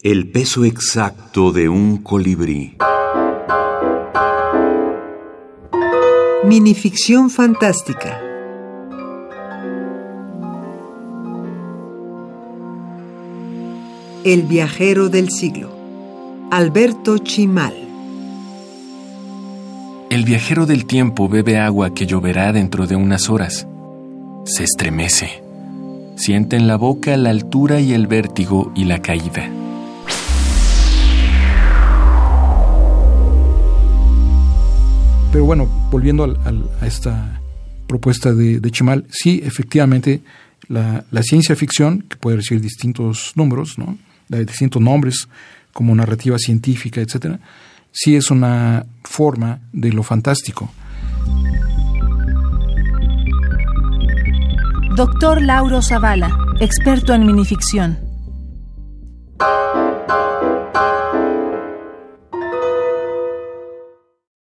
El peso exacto de un colibrí. Minificción fantástica. El viajero del siglo. Alberto Chimal. El viajero del tiempo bebe agua que lloverá dentro de unas horas. Se estremece. Siente en la boca la altura y el vértigo y la caída. Pero bueno, volviendo a esta propuesta de, Chimal, sí, efectivamente, la, ciencia ficción, que puede recibir distintos números, ¿no? distintos nombres, como narrativa científica, etcétera, sí es una forma de lo fantástico. Doctor Lauro Zavala, experto en minificción.